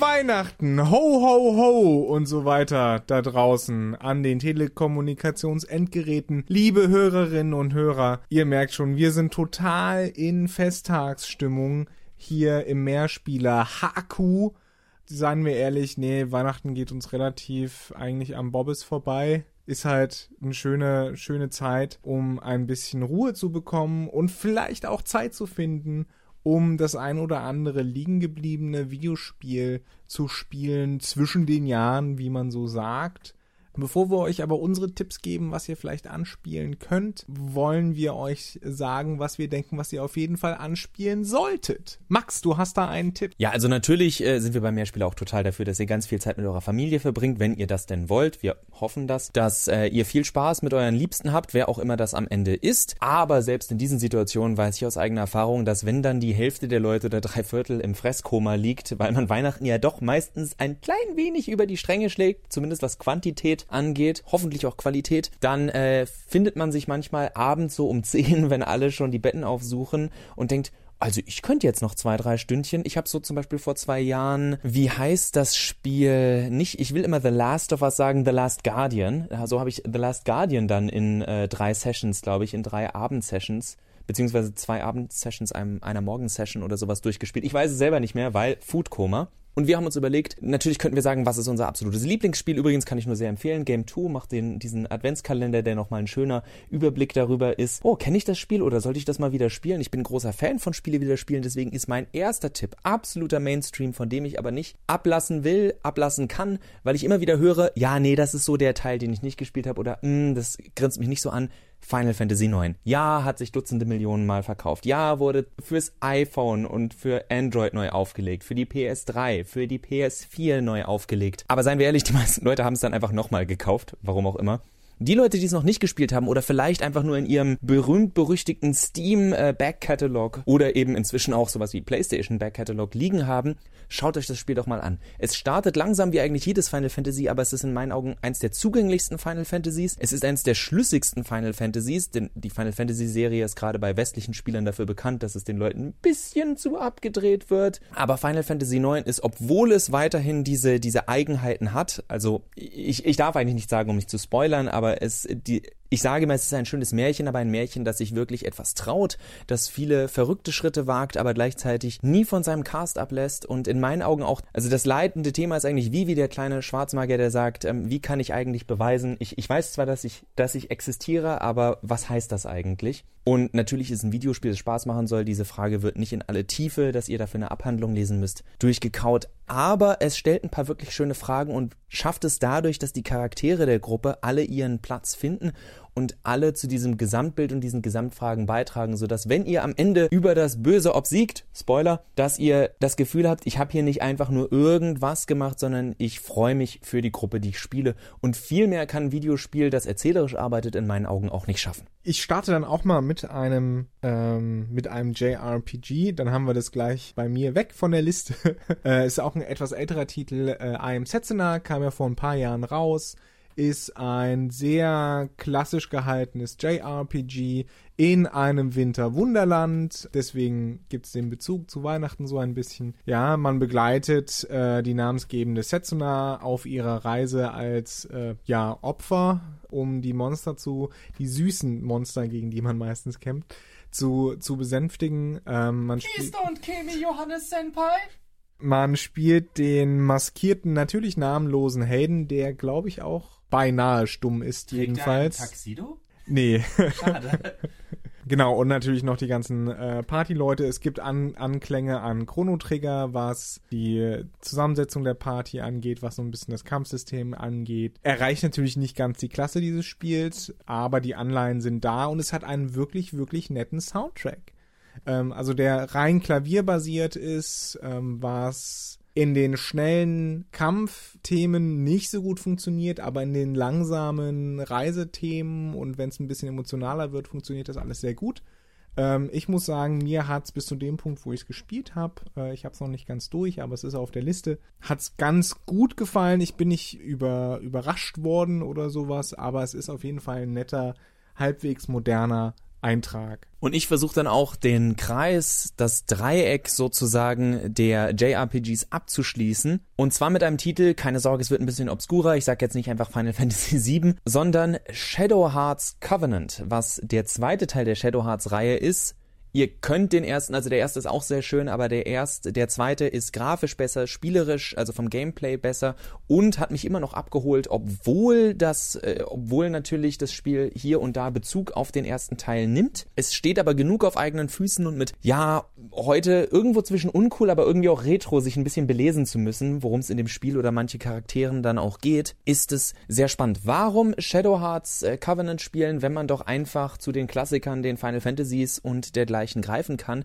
Weihnachten, ho, ho, ho und so weiter da draußen an den Telekommunikationsendgeräten. Liebe Hörerinnen und Hörer, ihr merkt schon, wir sind total in Festtagsstimmung hier im Mehrspieler HQ. Seien wir ehrlich, nee, Weihnachten geht uns relativ eigentlich am Bobbes vorbei ist halt eine schöne, schöne Zeit, um ein bisschen Ruhe zu bekommen und vielleicht auch Zeit zu finden, um das ein oder andere liegen gebliebene Videospiel zu spielen zwischen den Jahren, wie man so sagt. Bevor wir euch aber unsere Tipps geben, was ihr vielleicht anspielen könnt, wollen wir euch sagen, was wir denken, was ihr auf jeden Fall anspielen solltet. Max, du hast da einen Tipp. Ja, also natürlich äh, sind wir beim Mehrspiel auch total dafür, dass ihr ganz viel Zeit mit eurer Familie verbringt, wenn ihr das denn wollt. Wir hoffen das, dass äh, ihr viel Spaß mit euren Liebsten habt, wer auch immer das am Ende ist. Aber selbst in diesen Situationen weiß ich aus eigener Erfahrung, dass wenn dann die Hälfte der Leute oder drei Viertel im Fresskoma liegt, weil man Weihnachten ja doch meistens ein klein wenig über die Stränge schlägt, zumindest was Quantität angeht, hoffentlich auch Qualität, dann äh, findet man sich manchmal abends so um 10, wenn alle schon die Betten aufsuchen und denkt, also ich könnte jetzt noch zwei, drei Stündchen. Ich habe so zum Beispiel vor zwei Jahren, wie heißt das Spiel? Nicht, ich will immer The Last of Us sagen, The Last Guardian. So habe ich The Last Guardian dann in äh, drei Sessions, glaube ich, in drei Abendsessions beziehungsweise zwei Abendsessions, einem, einer Morgensession oder sowas durchgespielt. Ich weiß es selber nicht mehr, weil Foodkoma. Und wir haben uns überlegt, natürlich könnten wir sagen, was ist unser absolutes Lieblingsspiel. Übrigens kann ich nur sehr empfehlen. Game 2 macht den, diesen Adventskalender, der nochmal ein schöner Überblick darüber ist. Oh, kenne ich das Spiel oder sollte ich das mal wieder spielen? Ich bin großer Fan von Spiele wieder spielen, deswegen ist mein erster Tipp absoluter Mainstream, von dem ich aber nicht ablassen will, ablassen kann, weil ich immer wieder höre, ja, nee, das ist so der Teil, den ich nicht gespielt habe oder, mh, das grinst mich nicht so an. Final Fantasy IX. Ja, hat sich Dutzende Millionen Mal verkauft. Ja, wurde fürs iPhone und für Android neu aufgelegt, für die PS3, für die PS4 neu aufgelegt. Aber seien wir ehrlich, die meisten Leute haben es dann einfach nochmal gekauft, warum auch immer. Die Leute, die es noch nicht gespielt haben oder vielleicht einfach nur in ihrem berühmt-berüchtigten Steam äh, oder eben inzwischen auch sowas wie PlayStation Backcatalog liegen haben, schaut euch das Spiel doch mal an. Es startet langsam wie eigentlich jedes Final Fantasy, aber es ist in meinen Augen eins der zugänglichsten Final Fantasies. Es ist eins der schlüssigsten Final Fantasies, denn die Final Fantasy Serie ist gerade bei westlichen Spielern dafür bekannt, dass es den Leuten ein bisschen zu abgedreht wird. Aber Final Fantasy IX ist, obwohl es weiterhin diese, diese Eigenheiten hat, also ich, ich darf eigentlich nicht sagen, um nicht zu spoilern, aber es, die, ich sage immer, es ist ein schönes Märchen, aber ein Märchen, das sich wirklich etwas traut, das viele verrückte Schritte wagt, aber gleichzeitig nie von seinem Cast ablässt und in meinen Augen auch, also das leitende Thema ist eigentlich wie wie der kleine Schwarzmagier, der sagt, ähm, wie kann ich eigentlich beweisen, ich, ich weiß zwar, dass ich, dass ich existiere, aber was heißt das eigentlich? Und natürlich ist ein Videospiel, das Spaß machen soll. Diese Frage wird nicht in alle Tiefe, dass ihr dafür eine Abhandlung lesen müsst, durchgekaut. Aber es stellt ein paar wirklich schöne Fragen und schafft es dadurch, dass die Charaktere der Gruppe alle ihren Platz finden und alle zu diesem Gesamtbild und diesen Gesamtfragen beitragen, sodass wenn ihr am Ende über das Böse obsiegt, Spoiler, dass ihr das Gefühl habt, ich habe hier nicht einfach nur irgendwas gemacht, sondern ich freue mich für die Gruppe, die ich spiele. Und viel mehr kann ein Videospiel, das erzählerisch arbeitet, in meinen Augen auch nicht schaffen. Ich starte dann auch mal mit einem ähm, mit einem JRPG, dann haben wir das gleich bei mir weg von der Liste. äh, ist auch ein etwas älterer Titel. Äh, I Am Setsuna kam ja vor ein paar Jahren raus ist ein sehr klassisch gehaltenes JRPG in einem Winterwunderland. Deswegen gibt es den Bezug zu Weihnachten so ein bisschen. Ja, man begleitet äh, die namensgebende Setsuna auf ihrer Reise als äh, ja, Opfer, um die Monster zu, die süßen Monster, gegen die man meistens kämpft, zu, zu besänftigen. Ähm, man Please don't kill me, Johannes Senpai! Man spielt den maskierten, natürlich namenlosen Helden, der, glaube ich, auch beinahe stumm ist, Kriegt jedenfalls. Ein Taxido? Nee. Schade. genau, und natürlich noch die ganzen äh, Partyleute. Es gibt an Anklänge an Chrono Trigger, was die Zusammensetzung der Party angeht, was so ein bisschen das Kampfsystem angeht. Erreicht natürlich nicht ganz die Klasse dieses Spiels, aber die Anleihen sind da und es hat einen wirklich, wirklich netten Soundtrack. Ähm, also der rein klavierbasiert ist, ähm, was in den schnellen Kampfthemen nicht so gut funktioniert, aber in den langsamen Reisethemen und wenn es ein bisschen emotionaler wird, funktioniert das alles sehr gut. Ähm, ich muss sagen, mir hat es bis zu dem Punkt, wo ich es gespielt habe, äh, ich habe es noch nicht ganz durch, aber es ist auf der Liste, hat es ganz gut gefallen. Ich bin nicht über, überrascht worden oder sowas, aber es ist auf jeden Fall ein netter, halbwegs moderner Eintrag. Und ich versuche dann auch den Kreis, das Dreieck sozusagen der JRPGs abzuschließen. Und zwar mit einem Titel, keine Sorge, es wird ein bisschen obskurer, ich sage jetzt nicht einfach Final Fantasy VII, sondern Shadow Hearts Covenant, was der zweite Teil der Shadow Hearts Reihe ist Ihr könnt den ersten, also der erste ist auch sehr schön, aber der erste, der zweite ist grafisch besser, spielerisch, also vom Gameplay besser und hat mich immer noch abgeholt, obwohl das, äh, obwohl natürlich das Spiel hier und da Bezug auf den ersten Teil nimmt. Es steht aber genug auf eigenen Füßen und mit, ja, heute irgendwo zwischen uncool, aber irgendwie auch retro, sich ein bisschen belesen zu müssen, worum es in dem Spiel oder manche Charakteren dann auch geht, ist es sehr spannend. Warum Shadow Hearts äh, Covenant spielen, wenn man doch einfach zu den Klassikern, den Final Fantasies und dergleichen Bereichen greifen kann,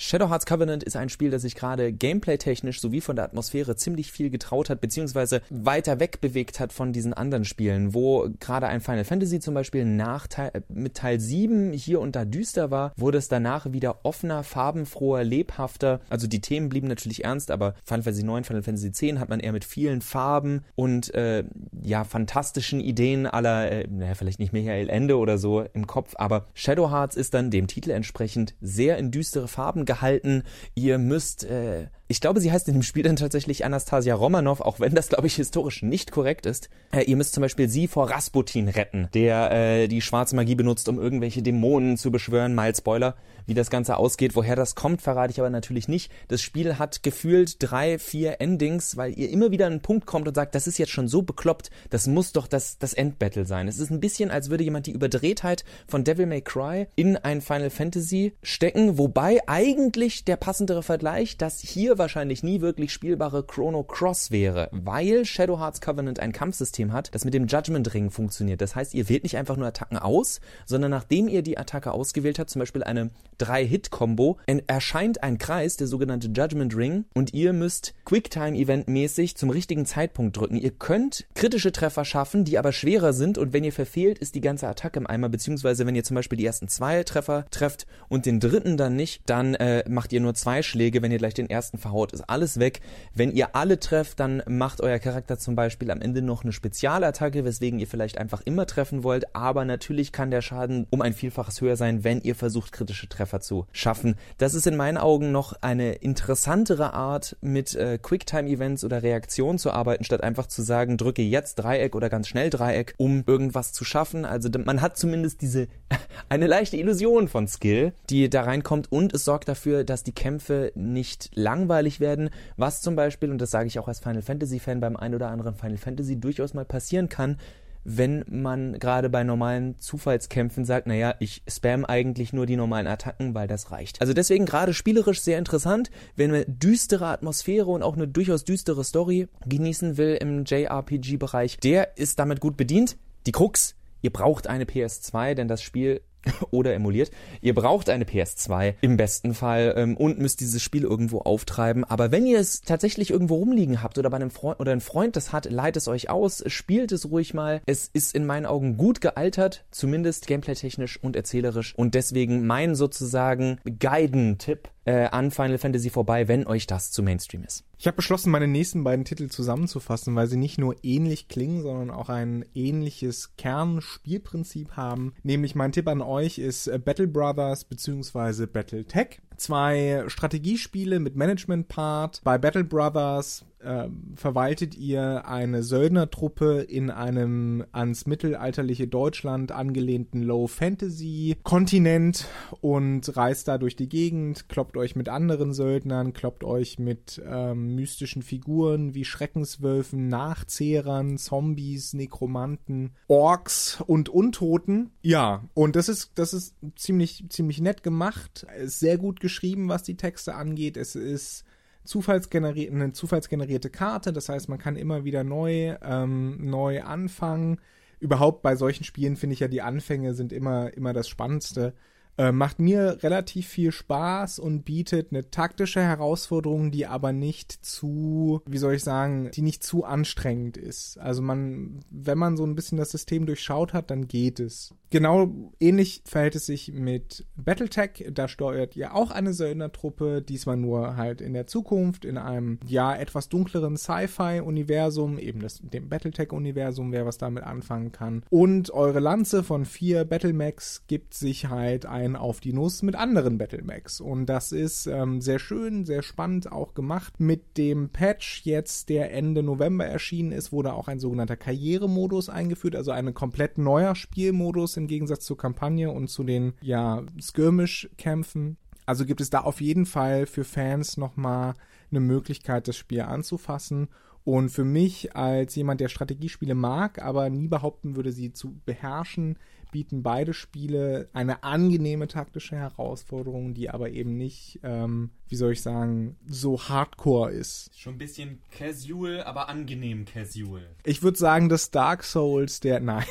Shadow Hearts Covenant ist ein Spiel, das sich gerade gameplay-technisch sowie von der Atmosphäre ziemlich viel getraut hat, beziehungsweise weiter weg bewegt hat von diesen anderen Spielen, wo gerade ein Final Fantasy zum Beispiel nach Teil, mit Teil 7 hier und da düster war, wurde es danach wieder offener, farbenfroher, lebhafter. Also die Themen blieben natürlich ernst, aber Final Fantasy 9, Final Fantasy 10 hat man eher mit vielen Farben und äh, ja, fantastischen Ideen aller, äh, naja, vielleicht nicht Michael Ende oder so im Kopf, aber Shadow Hearts ist dann dem Titel entsprechend sehr in düstere Farben gehalten. Ihr müsst äh, ich glaube, sie heißt in dem Spiel dann tatsächlich Anastasia Romanov, auch wenn das, glaube ich, historisch nicht korrekt ist. Äh, ihr müsst zum Beispiel sie vor Rasputin retten, der äh, die schwarze Magie benutzt, um irgendwelche Dämonen zu beschwören. Mal Spoiler, wie das Ganze ausgeht. Woher das kommt, verrate ich aber natürlich nicht. Das Spiel hat gefühlt drei, vier Endings, weil ihr immer wieder an einen Punkt kommt und sagt, das ist jetzt schon so bekloppt, das muss doch das, das Endbattle sein. Es ist ein bisschen, als würde jemand die Überdrehtheit von Devil May Cry in ein Final Fantasy stecken, wobei eigentlich der passendere Vergleich, dass hier wahrscheinlich nie wirklich spielbare Chrono Cross wäre, weil Shadow Hearts Covenant ein Kampfsystem hat, das mit dem Judgment Ring funktioniert. Das heißt, ihr wählt nicht einfach nur Attacken aus, sondern nachdem ihr die Attacke ausgewählt habt, zum Beispiel eine 3-Hit-Kombo, erscheint ein Kreis, der sogenannte Judgment Ring, und ihr müsst Quicktime-Event-mäßig zum richtigen Zeitpunkt drücken. Ihr könnt kritische Treffer schaffen, die aber schwerer sind, und wenn ihr verfehlt, ist die ganze Attacke im Eimer, beziehungsweise wenn ihr zum Beispiel die ersten zwei Treffer trefft und den dritten dann nicht, dann äh, macht ihr nur zwei Schläge, wenn ihr gleich den ersten verhaut, ist alles weg. Wenn ihr alle trefft, dann macht euer Charakter zum Beispiel am Ende noch eine Spezialattacke, weswegen ihr vielleicht einfach immer treffen wollt, aber natürlich kann der Schaden um ein Vielfaches höher sein, wenn ihr versucht, kritische Treffer zu schaffen. Das ist in meinen Augen noch eine interessantere Art, mit äh, Quicktime-Events oder Reaktionen zu arbeiten, statt einfach zu sagen, drücke jetzt Dreieck oder ganz schnell Dreieck, um irgendwas zu schaffen. Also man hat zumindest diese eine leichte Illusion von Skill, die da reinkommt und es sorgt dafür, dass die Kämpfe nicht langweilig werden, was zum Beispiel, und das sage ich auch als Final Fantasy Fan beim ein oder anderen Final Fantasy durchaus mal passieren kann, wenn man gerade bei normalen Zufallskämpfen sagt, naja, ich spam eigentlich nur die normalen Attacken, weil das reicht. Also deswegen gerade spielerisch sehr interessant, wenn man düstere Atmosphäre und auch eine durchaus düstere Story genießen will im JRPG-Bereich, der ist damit gut bedient. Die Krux, ihr braucht eine PS2, denn das Spiel oder emuliert. Ihr braucht eine PS2 im besten Fall ähm, und müsst dieses Spiel irgendwo auftreiben. Aber wenn ihr es tatsächlich irgendwo rumliegen habt oder bei einem Freund oder ein Freund das hat, leiht es euch aus, spielt es ruhig mal. Es ist in meinen Augen gut gealtert, zumindest gameplay-technisch und erzählerisch. Und deswegen mein sozusagen Guiden-Tipp äh, an Final Fantasy vorbei, wenn euch das zu Mainstream ist. Ich habe beschlossen, meine nächsten beiden Titel zusammenzufassen, weil sie nicht nur ähnlich klingen, sondern auch ein ähnliches Kernspielprinzip haben. Nämlich mein Tipp an euch ist äh, Battle Brothers bzw. Battletech. Zwei Strategiespiele mit Management-Part. Bei Battle Brothers äh, verwaltet ihr eine Söldnertruppe in einem ans mittelalterliche Deutschland angelehnten Low-Fantasy-Kontinent und reist da durch die Gegend, kloppt euch mit anderen Söldnern, kloppt euch mit ähm, mystischen Figuren wie Schreckenswölfen, Nachzehrern, Zombies, Nekromanten, Orks und Untoten. Ja, und das ist, das ist ziemlich, ziemlich nett gemacht, ist sehr gut geschrieben, was die Texte angeht. Es ist zufallsgenerierte, eine zufallsgenerierte Karte. Das heißt, man kann immer wieder neu, ähm, neu anfangen. Überhaupt bei solchen Spielen finde ich ja, die Anfänge sind immer, immer das Spannendste. Äh, macht mir relativ viel Spaß und bietet eine taktische Herausforderung, die aber nicht zu, wie soll ich sagen, die nicht zu anstrengend ist. Also man, wenn man so ein bisschen das System durchschaut hat, dann geht es. Genau ähnlich verhält es sich mit Battletech. Da steuert ihr auch eine Söldnertruppe, diesmal nur halt in der Zukunft, in einem ja etwas dunkleren Sci-Fi-Universum, eben das, dem Battletech-Universum, wer was damit anfangen kann. Und eure Lanze von vier Battlemechs gibt sich halt ein auf die Nuss mit anderen Battlemechs. Und das ist ähm, sehr schön, sehr spannend auch gemacht. Mit dem Patch jetzt, der Ende November erschienen ist, wurde auch ein sogenannter Karrieremodus eingeführt, also ein komplett neuer Spielmodus im Gegensatz zur Kampagne und zu den, ja, Skirmish-Kämpfen. Also gibt es da auf jeden Fall für Fans nochmal eine Möglichkeit, das Spiel anzufassen. Und für mich als jemand, der Strategiespiele mag, aber nie behaupten würde, sie zu beherrschen, bieten beide Spiele eine angenehme taktische Herausforderung, die aber eben nicht, ähm, wie soll ich sagen, so hardcore ist. Schon ein bisschen casual, aber angenehm casual. Ich würde sagen, das Dark Souls der, nein.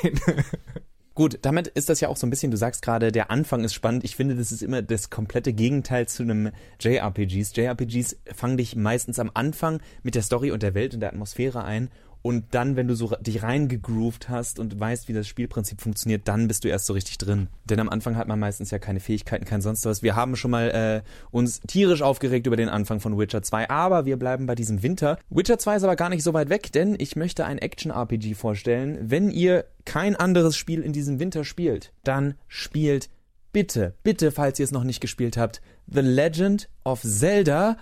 Gut, damit ist das ja auch so ein bisschen, du sagst gerade, der Anfang ist spannend. Ich finde, das ist immer das komplette Gegenteil zu einem JRPGs. JRPGs fangen dich meistens am Anfang mit der Story und der Welt und der Atmosphäre ein und dann, wenn du so dich reingegroovt hast und weißt, wie das Spielprinzip funktioniert, dann bist du erst so richtig drin. Denn am Anfang hat man meistens ja keine Fähigkeiten, kein sonst was. Wir haben schon mal äh, uns tierisch aufgeregt über den Anfang von Witcher 2, aber wir bleiben bei diesem Winter. Witcher 2 ist aber gar nicht so weit weg, denn ich möchte ein Action-RPG vorstellen. Wenn ihr kein anderes Spiel in diesem Winter spielt, dann spielt bitte, bitte, falls ihr es noch nicht gespielt habt, The Legend of Zelda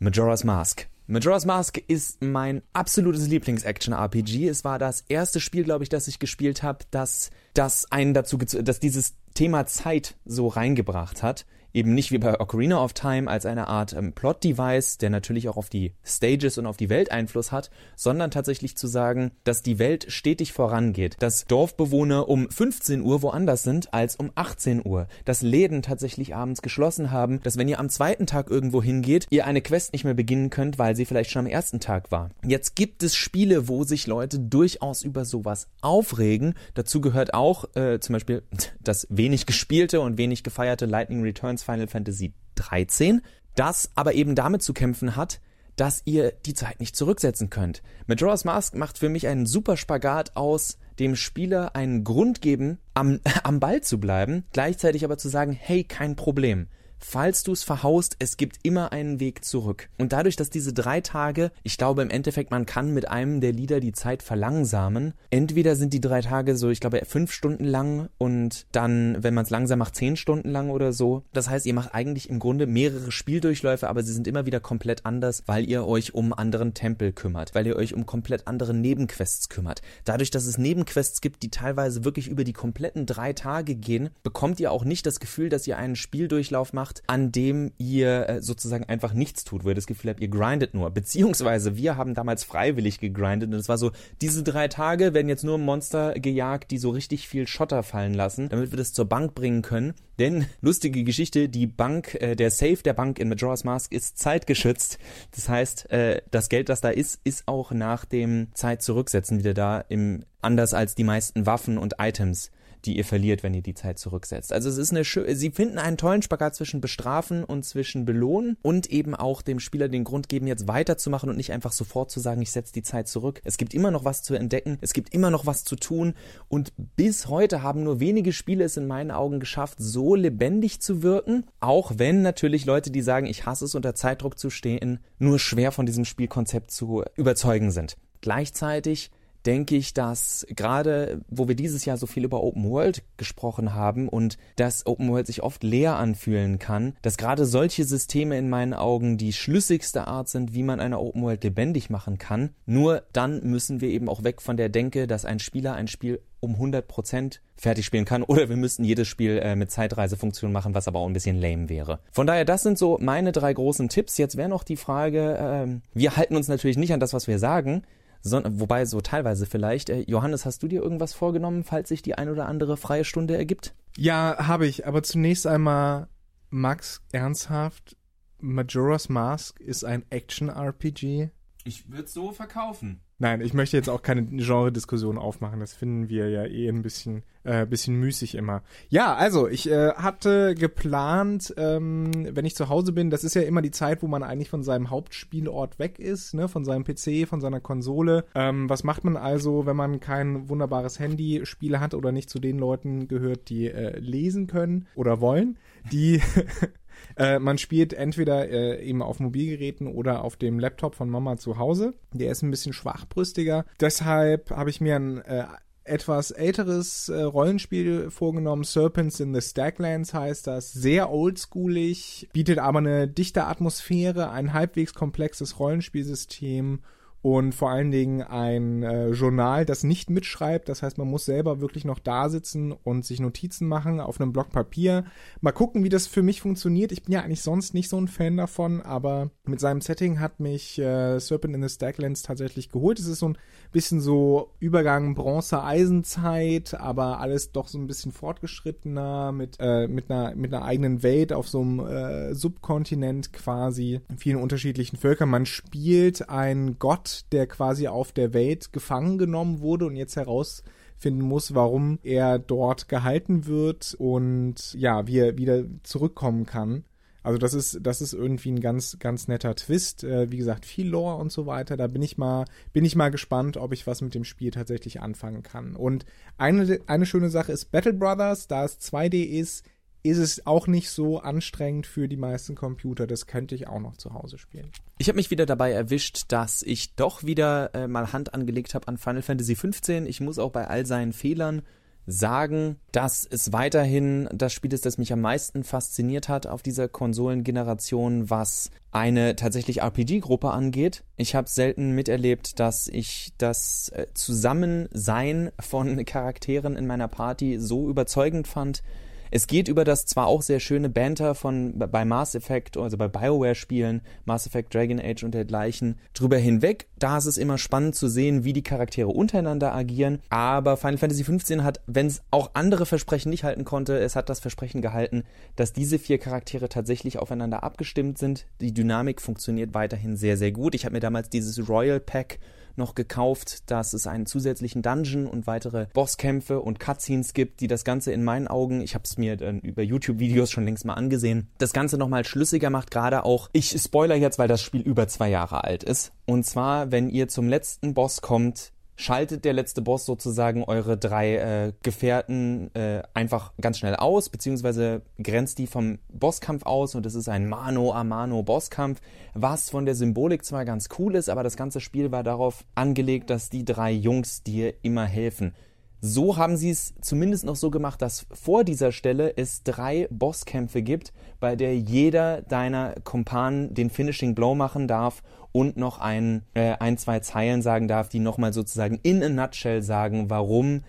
Majora's Mask. Majora's Mask ist mein absolutes Lieblings-Action-RPG. Es war das erste Spiel, glaube ich, das ich gespielt habe, das, das einen dazu, dass dieses Thema Zeit so reingebracht hat eben nicht wie bei Ocarina of Time als eine Art ähm, Plot-Device, der natürlich auch auf die Stages und auf die Welt Einfluss hat, sondern tatsächlich zu sagen, dass die Welt stetig vorangeht, dass Dorfbewohner um 15 Uhr woanders sind als um 18 Uhr, dass Läden tatsächlich abends geschlossen haben, dass wenn ihr am zweiten Tag irgendwo hingeht, ihr eine Quest nicht mehr beginnen könnt, weil sie vielleicht schon am ersten Tag war. Jetzt gibt es Spiele, wo sich Leute durchaus über sowas aufregen. Dazu gehört auch äh, zum Beispiel das wenig gespielte und wenig gefeierte Lightning Returns Final Fantasy 13, das aber eben damit zu kämpfen hat, dass ihr die Zeit nicht zurücksetzen könnt. Majora's Mask macht für mich einen super Spagat aus dem Spieler einen Grund geben, am, am Ball zu bleiben, gleichzeitig aber zu sagen, hey, kein Problem falls du es verhaust, es gibt immer einen Weg zurück. Und dadurch, dass diese drei Tage, ich glaube im Endeffekt, man kann mit einem der Lieder die Zeit verlangsamen. Entweder sind die drei Tage so, ich glaube, fünf Stunden lang und dann, wenn man es langsam macht, zehn Stunden lang oder so. Das heißt, ihr macht eigentlich im Grunde mehrere Spieldurchläufe, aber sie sind immer wieder komplett anders, weil ihr euch um anderen Tempel kümmert, weil ihr euch um komplett andere Nebenquests kümmert. Dadurch, dass es Nebenquests gibt, die teilweise wirklich über die kompletten drei Tage gehen, bekommt ihr auch nicht das Gefühl, dass ihr einen Spieldurchlauf macht, macht, an dem ihr äh, sozusagen einfach nichts tut, wo ihr das Gefühl habt, ihr grindet nur. Beziehungsweise wir haben damals freiwillig gegrindet und es war so, diese drei Tage werden jetzt nur Monster gejagt, die so richtig viel Schotter fallen lassen, damit wir das zur Bank bringen können. Denn, lustige Geschichte, die Bank, äh, der Safe der Bank in Majora's Mask ist zeitgeschützt. Das heißt, äh, das Geld, das da ist, ist auch nach dem Zeit zurücksetzen wieder da, im, anders als die meisten Waffen und Items die ihr verliert, wenn ihr die Zeit zurücksetzt. Also es ist eine schöne, sie finden einen tollen Spagat zwischen bestrafen und zwischen belohnen und eben auch dem Spieler den Grund geben, jetzt weiterzumachen und nicht einfach sofort zu sagen, ich setze die Zeit zurück. Es gibt immer noch was zu entdecken, es gibt immer noch was zu tun und bis heute haben nur wenige Spiele es in meinen Augen geschafft, so lebendig zu wirken, auch wenn natürlich Leute, die sagen, ich hasse es unter Zeitdruck zu stehen, nur schwer von diesem Spielkonzept zu überzeugen sind. Gleichzeitig denke ich, dass gerade, wo wir dieses Jahr so viel über Open World gesprochen haben und dass Open World sich oft leer anfühlen kann, dass gerade solche Systeme in meinen Augen die schlüssigste Art sind, wie man eine Open World lebendig machen kann. Nur dann müssen wir eben auch weg von der Denke, dass ein Spieler ein Spiel um 100% fertig spielen kann oder wir müssten jedes Spiel äh, mit Zeitreisefunktion machen, was aber auch ein bisschen lame wäre. Von daher, das sind so meine drei großen Tipps. Jetzt wäre noch die Frage, äh, wir halten uns natürlich nicht an das, was wir sagen, sondern, wobei so teilweise vielleicht. Äh, Johannes, hast du dir irgendwas vorgenommen, falls sich die ein oder andere freie Stunde ergibt? Ja, habe ich. Aber zunächst einmal, Max, ernsthaft, Majora's Mask ist ein Action-RPG. Ich würde so verkaufen. Nein, ich möchte jetzt auch keine Genre-Diskussion aufmachen. Das finden wir ja eh ein bisschen, äh, bisschen müßig immer. Ja, also ich äh, hatte geplant, ähm, wenn ich zu Hause bin, das ist ja immer die Zeit, wo man eigentlich von seinem Hauptspielort weg ist, ne, von seinem PC, von seiner Konsole. Ähm, was macht man also, wenn man kein wunderbares Handyspiel hat oder nicht zu den Leuten gehört, die äh, lesen können oder wollen? Die Äh, man spielt entweder äh, eben auf Mobilgeräten oder auf dem Laptop von Mama zu Hause. Der ist ein bisschen schwachbrüstiger. Deshalb habe ich mir ein äh, etwas älteres äh, Rollenspiel vorgenommen. Serpents in the Stacklands heißt das. Sehr oldschoolig, bietet aber eine dichte Atmosphäre, ein halbwegs komplexes Rollenspielsystem und vor allen Dingen ein äh, Journal, das nicht mitschreibt. Das heißt, man muss selber wirklich noch da sitzen und sich Notizen machen auf einem Block Papier. Mal gucken, wie das für mich funktioniert. Ich bin ja eigentlich sonst nicht so ein Fan davon, aber mit seinem Setting hat mich äh, Serpent in the Stacklands tatsächlich geholt. Es ist so ein bisschen so Übergang Bronze-Eisenzeit, aber alles doch so ein bisschen fortgeschrittener mit, äh, mit, einer, mit einer eigenen Welt auf so einem äh, Subkontinent quasi, vielen unterschiedlichen Völkern. Man spielt einen Gott, der quasi auf der Welt gefangen genommen wurde und jetzt herausfinden muss, warum er dort gehalten wird und ja, wie er wieder zurückkommen kann. Also das ist, das ist irgendwie ein ganz, ganz netter Twist. Äh, wie gesagt, viel Lore und so weiter. Da bin ich mal, bin ich mal gespannt, ob ich was mit dem Spiel tatsächlich anfangen kann. Und eine, eine schöne Sache ist Battle Brothers, da es 2D ist, ist es auch nicht so anstrengend für die meisten Computer. Das könnte ich auch noch zu Hause spielen. Ich habe mich wieder dabei erwischt, dass ich doch wieder äh, mal Hand angelegt habe an Final Fantasy 15. Ich muss auch bei all seinen Fehlern sagen, dass es weiterhin das Spiel ist, das mich am meisten fasziniert hat auf dieser Konsolengeneration, was eine tatsächlich RPG-Gruppe angeht. Ich habe selten miterlebt, dass ich das äh, Zusammensein von Charakteren in meiner Party so überzeugend fand, es geht über das zwar auch sehr schöne Banter von bei Mass Effect, also bei BioWare-Spielen, Mass Effect Dragon Age und dergleichen, drüber hinweg. Da ist es immer spannend zu sehen, wie die Charaktere untereinander agieren. Aber Final Fantasy XV hat, wenn es auch andere Versprechen nicht halten konnte, es hat das Versprechen gehalten, dass diese vier Charaktere tatsächlich aufeinander abgestimmt sind. Die Dynamik funktioniert weiterhin sehr, sehr gut. Ich habe mir damals dieses Royal Pack noch gekauft, dass es einen zusätzlichen Dungeon und weitere Bosskämpfe und Cutscenes gibt, die das Ganze in meinen Augen, ich habe es mir dann über YouTube-Videos schon längst mal angesehen, das Ganze nochmal schlüssiger macht, gerade auch, ich spoiler jetzt, weil das Spiel über zwei Jahre alt ist. Und zwar, wenn ihr zum letzten Boss kommt, schaltet der letzte Boss sozusagen eure drei äh, Gefährten äh, einfach ganz schnell aus, beziehungsweise grenzt die vom Bosskampf aus und es ist ein Mano a Mano Bosskampf, was von der Symbolik zwar ganz cool ist, aber das ganze Spiel war darauf angelegt, dass die drei Jungs dir immer helfen. So haben sie es zumindest noch so gemacht, dass vor dieser Stelle es drei Bosskämpfe gibt, bei der jeder deiner Kumpanen den Finishing Blow machen darf und noch ein, äh, ein zwei Zeilen sagen darf, die nochmal sozusagen in a nutshell sagen, warum,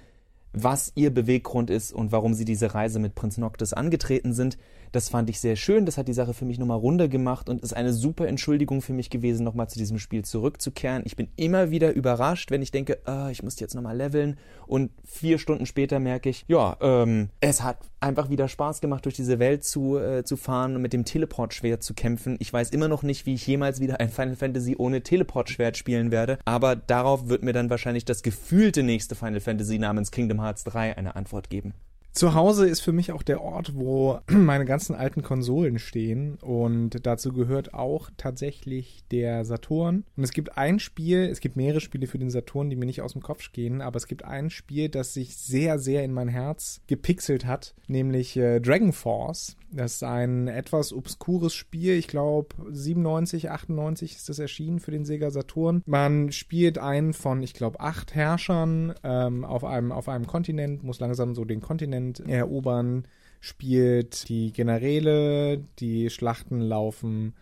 was ihr Beweggrund ist und warum sie diese Reise mit Prinz Noctis angetreten sind. Das fand ich sehr schön. Das hat die Sache für mich nochmal runder gemacht und ist eine super Entschuldigung für mich gewesen, nochmal zu diesem Spiel zurückzukehren. Ich bin immer wieder überrascht, wenn ich denke, ah, ich muss jetzt nochmal leveln und vier Stunden später merke ich, ja, ähm, es hat einfach wieder Spaß gemacht, durch diese Welt zu, äh, zu fahren und mit dem Teleportschwert zu kämpfen. Ich weiß immer noch nicht, wie ich jemals wieder ein Final Fantasy ohne Teleportschwert spielen werde, aber darauf wird mir dann wahrscheinlich das gefühlte nächste Final Fantasy namens Kingdom Hearts 3 eine Antwort geben. Zu Hause ist für mich auch der Ort, wo meine ganzen alten Konsolen stehen und dazu gehört auch tatsächlich der Saturn. Und es gibt ein Spiel, es gibt mehrere Spiele für den Saturn, die mir nicht aus dem Kopf gehen, aber es gibt ein Spiel, das sich sehr, sehr in mein Herz gepixelt hat, nämlich äh, Dragon Force. Das ist ein etwas obskures Spiel. Ich glaube, 97, 98 ist das erschienen für den Sega Saturn. Man spielt einen von, ich glaube, acht Herrschern ähm, auf, einem, auf einem Kontinent, muss langsam so den Kontinent erobern, spielt die Generäle, die Schlachten laufen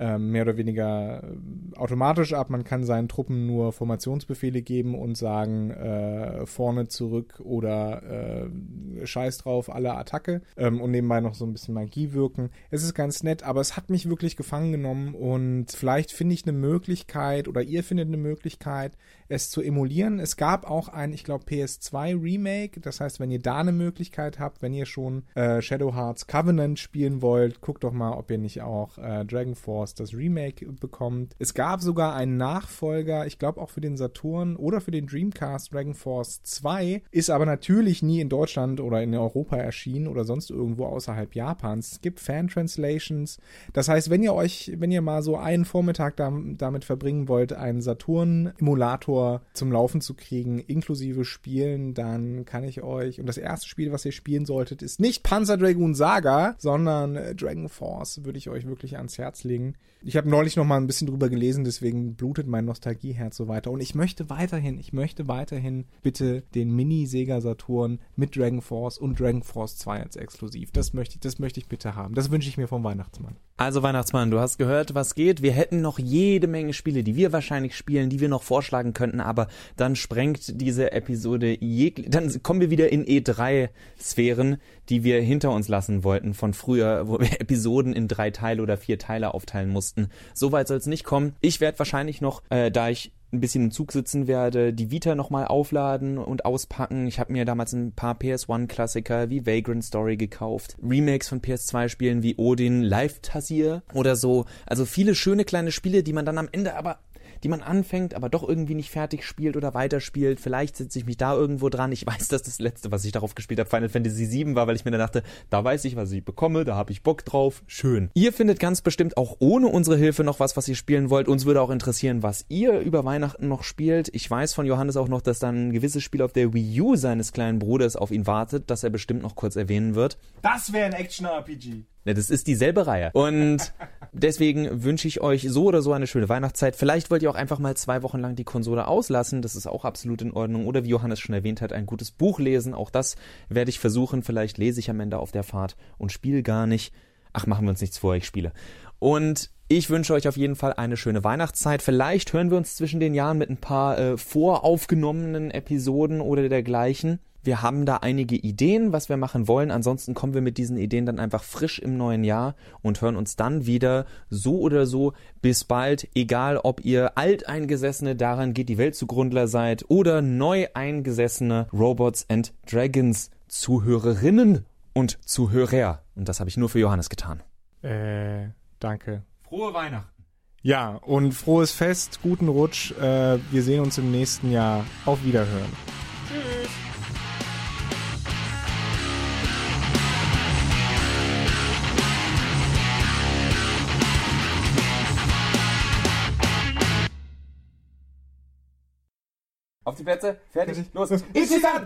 ähm, mehr oder weniger äh, automatisch ab. Man kann seinen Truppen nur Formationsbefehle geben und sagen, äh, vorne zurück oder äh, scheiß drauf, alle Attacke ähm, und nebenbei noch so ein bisschen Magie wirken. Es ist ganz nett, aber es hat mich wirklich gefangen genommen und vielleicht finde ich eine Möglichkeit oder ihr findet eine Möglichkeit, es zu emulieren. Es gab auch ein, ich glaube, PS2 Remake. Das heißt, wenn ihr da eine Möglichkeit habt, wenn ihr schon äh, Shadow Hearts Covenant spielen wollt, guckt doch mal, ob ihr nicht auch äh, Dragon Force das Remake bekommt. Es gab sogar einen Nachfolger, ich glaube auch für den Saturn oder für den Dreamcast Dragon Force 2, ist aber natürlich nie in Deutschland oder in Europa erschienen oder sonst irgendwo außerhalb Japans. Es gibt Fan-Translations. Das heißt, wenn ihr euch, wenn ihr mal so einen Vormittag da, damit verbringen wollt, einen Saturn-Emulator zum Laufen zu kriegen, inklusive Spielen, dann kann ich euch, und das erste Spiel, was ihr spielen solltet, ist nicht Panzer Dragoon Saga, sondern äh, Dragon Force, würde ich euch wirklich ans Herz legen. Ich habe neulich noch mal ein bisschen drüber gelesen, deswegen blutet mein Nostalgieherz so weiter. Und ich möchte weiterhin, ich möchte weiterhin bitte den Mini Sega Saturn mit Dragon Force und Dragon Force 2 als exklusiv. Das möchte ich, das möchte ich bitte haben. Das wünsche ich mir vom Weihnachtsmann. Also Weihnachtsmann, du hast gehört, was geht. Wir hätten noch jede Menge Spiele, die wir wahrscheinlich spielen, die wir noch vorschlagen könnten, aber dann sprengt diese Episode jeglich, dann kommen wir wieder in E3-Sphären, die wir hinter uns lassen wollten von früher, wo wir Episoden in drei Teile oder vier Teile aufteilen mussten. Soweit soll es nicht kommen. Ich werde wahrscheinlich noch, äh, da ich ein bisschen im Zug sitzen werde, die Vita nochmal aufladen und auspacken. Ich habe mir damals ein paar PS1-Klassiker wie Vagrant Story gekauft, Remakes von PS2-Spielen wie Odin, Live Tassier oder so. Also viele schöne kleine Spiele, die man dann am Ende aber die man anfängt, aber doch irgendwie nicht fertig spielt oder weiterspielt. Vielleicht setze ich mich da irgendwo dran. Ich weiß, dass das letzte, was ich darauf gespielt habe, Final Fantasy VII war, weil ich mir dann dachte, da weiß ich, was ich bekomme, da habe ich Bock drauf. Schön. Ihr findet ganz bestimmt auch ohne unsere Hilfe noch was, was ihr spielen wollt. Uns würde auch interessieren, was ihr über Weihnachten noch spielt. Ich weiß von Johannes auch noch, dass dann ein gewisses Spiel auf der Wii U seines kleinen Bruders auf ihn wartet, das er bestimmt noch kurz erwähnen wird. Das wäre ein Action-RPG. Ja, das ist dieselbe Reihe. Und deswegen wünsche ich euch so oder so eine schöne Weihnachtszeit. Vielleicht wollt ihr auch einfach mal zwei Wochen lang die Konsole auslassen. Das ist auch absolut in Ordnung. Oder wie Johannes schon erwähnt hat, ein gutes Buch lesen. Auch das werde ich versuchen. Vielleicht lese ich am Ende auf der Fahrt und spiele gar nicht. Ach, machen wir uns nichts vor, ich spiele. Und ich wünsche euch auf jeden Fall eine schöne Weihnachtszeit. Vielleicht hören wir uns zwischen den Jahren mit ein paar äh, voraufgenommenen Episoden oder dergleichen. Wir haben da einige Ideen, was wir machen wollen. Ansonsten kommen wir mit diesen Ideen dann einfach frisch im neuen Jahr und hören uns dann wieder so oder so. Bis bald, egal ob ihr alteingesessene daran geht die Welt zugrunde seid oder neu eingesessene Robots and Dragons Zuhörerinnen und Zuhörer. Und das habe ich nur für Johannes getan. Äh, danke. Frohe Weihnachten. Ja, und frohes Fest, guten Rutsch. Äh, wir sehen uns im nächsten Jahr. Auf Wiederhören. Die Plätze, fertig, los. Ist es an!